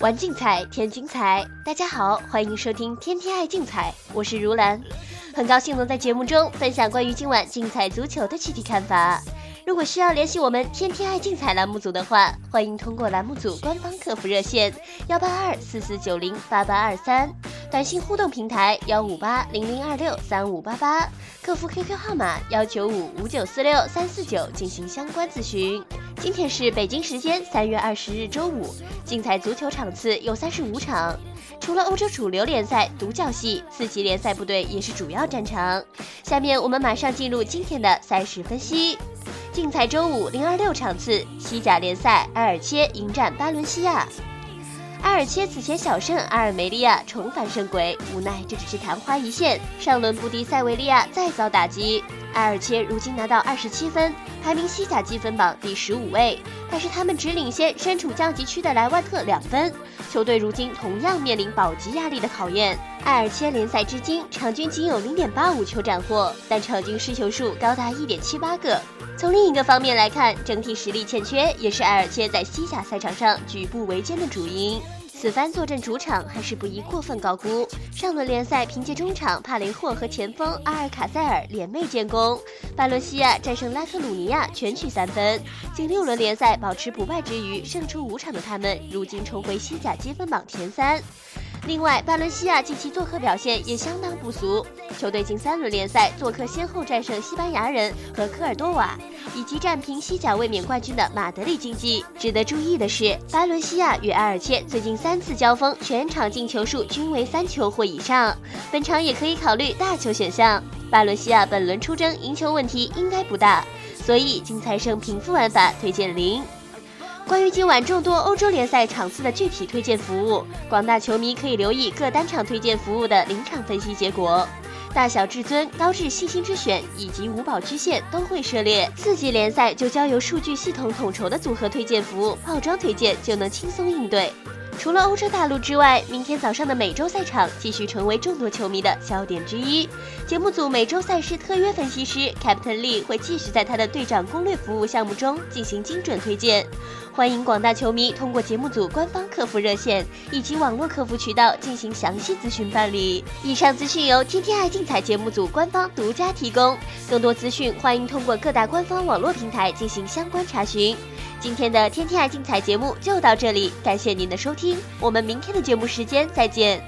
玩竞彩，添精彩。大家好，欢迎收听《天天爱竞彩》，我是如兰，很高兴能在节目中分享关于今晚竞彩足球的具体看法。如果需要联系我们“天天爱竞彩”栏目组的话，欢迎通过栏目组官方客服热线幺八二四四九零八八二三，短信互动平台幺五八零零二六三五八八，客服 QQ 号码幺九五五九四六三四九进行相关咨询。今天是北京时间三月二十日周五，竞彩足球场次有三十五场，除了欧洲主流联赛独角戏，四级联赛部队也是主要战场。下面我们马上进入今天的赛事分析。竞彩周五零二六场次，西甲联赛，埃尔切迎战巴伦西亚。埃尔切此前小胜阿尔梅利亚，重返胜轨，无奈这只是昙花一现。上轮不敌塞维利亚，再遭打击。埃尔切如今拿到二十七分，排名西甲积分榜第十五位，但是他们只领先身处降级区的莱万特两分。球队如今同样面临保级压力的考验。埃尔切联赛至今场均仅有零点八五球斩获，但场均失球数高达一点七八个。从另一个方面来看，整体实力欠缺也是埃尔切在西甲赛场上举步维艰的主因。此番坐镇主场还是不宜过分高估。上轮联赛凭借中场帕雷霍和前锋阿尔卡塞尔联袂建功，巴伦西亚战胜拉科鲁尼亚全取三分。近六轮联赛保持不败之余，胜出五场的他们，如今重回西甲积分榜前三。另外，巴伦西亚近期做客表现也相当不俗，球队近三轮联赛做客先后战胜西班牙人和科尔多瓦，以及战平西甲卫冕冠军的马德里竞技。值得注意的是，巴伦西亚与埃尔切最近三次交锋，全场进球数均为三球或以上，本场也可以考虑大球选项。巴伦西亚本轮出征赢球问题应该不大，所以竞猜胜平负玩法推荐零。关于今晚众多欧洲联赛场次的具体推荐服务，广大球迷可以留意各单场推荐服务的临场分析结果。大小至尊、高智信心之选以及五宝支线都会涉猎。四级联赛就交由数据系统统筹的组合推荐服务，套装推荐就能轻松应对。除了欧洲大陆之外，明天早上的美洲赛场继续成为众多球迷的焦点之一。节目组美洲赛事特约分析师 Captain Lee 会继续在他的队长攻略服务项目中进行精准推荐。欢迎广大球迷通过节目组官方客服热线以及网络客服渠道进行详细咨询办理。以上资讯由天天爱竞彩节目组官方独家提供，更多资讯欢迎通过各大官方网络平台进行相关查询。今天的天天爱精彩节目就到这里，感谢您的收听，我们明天的节目时间再见。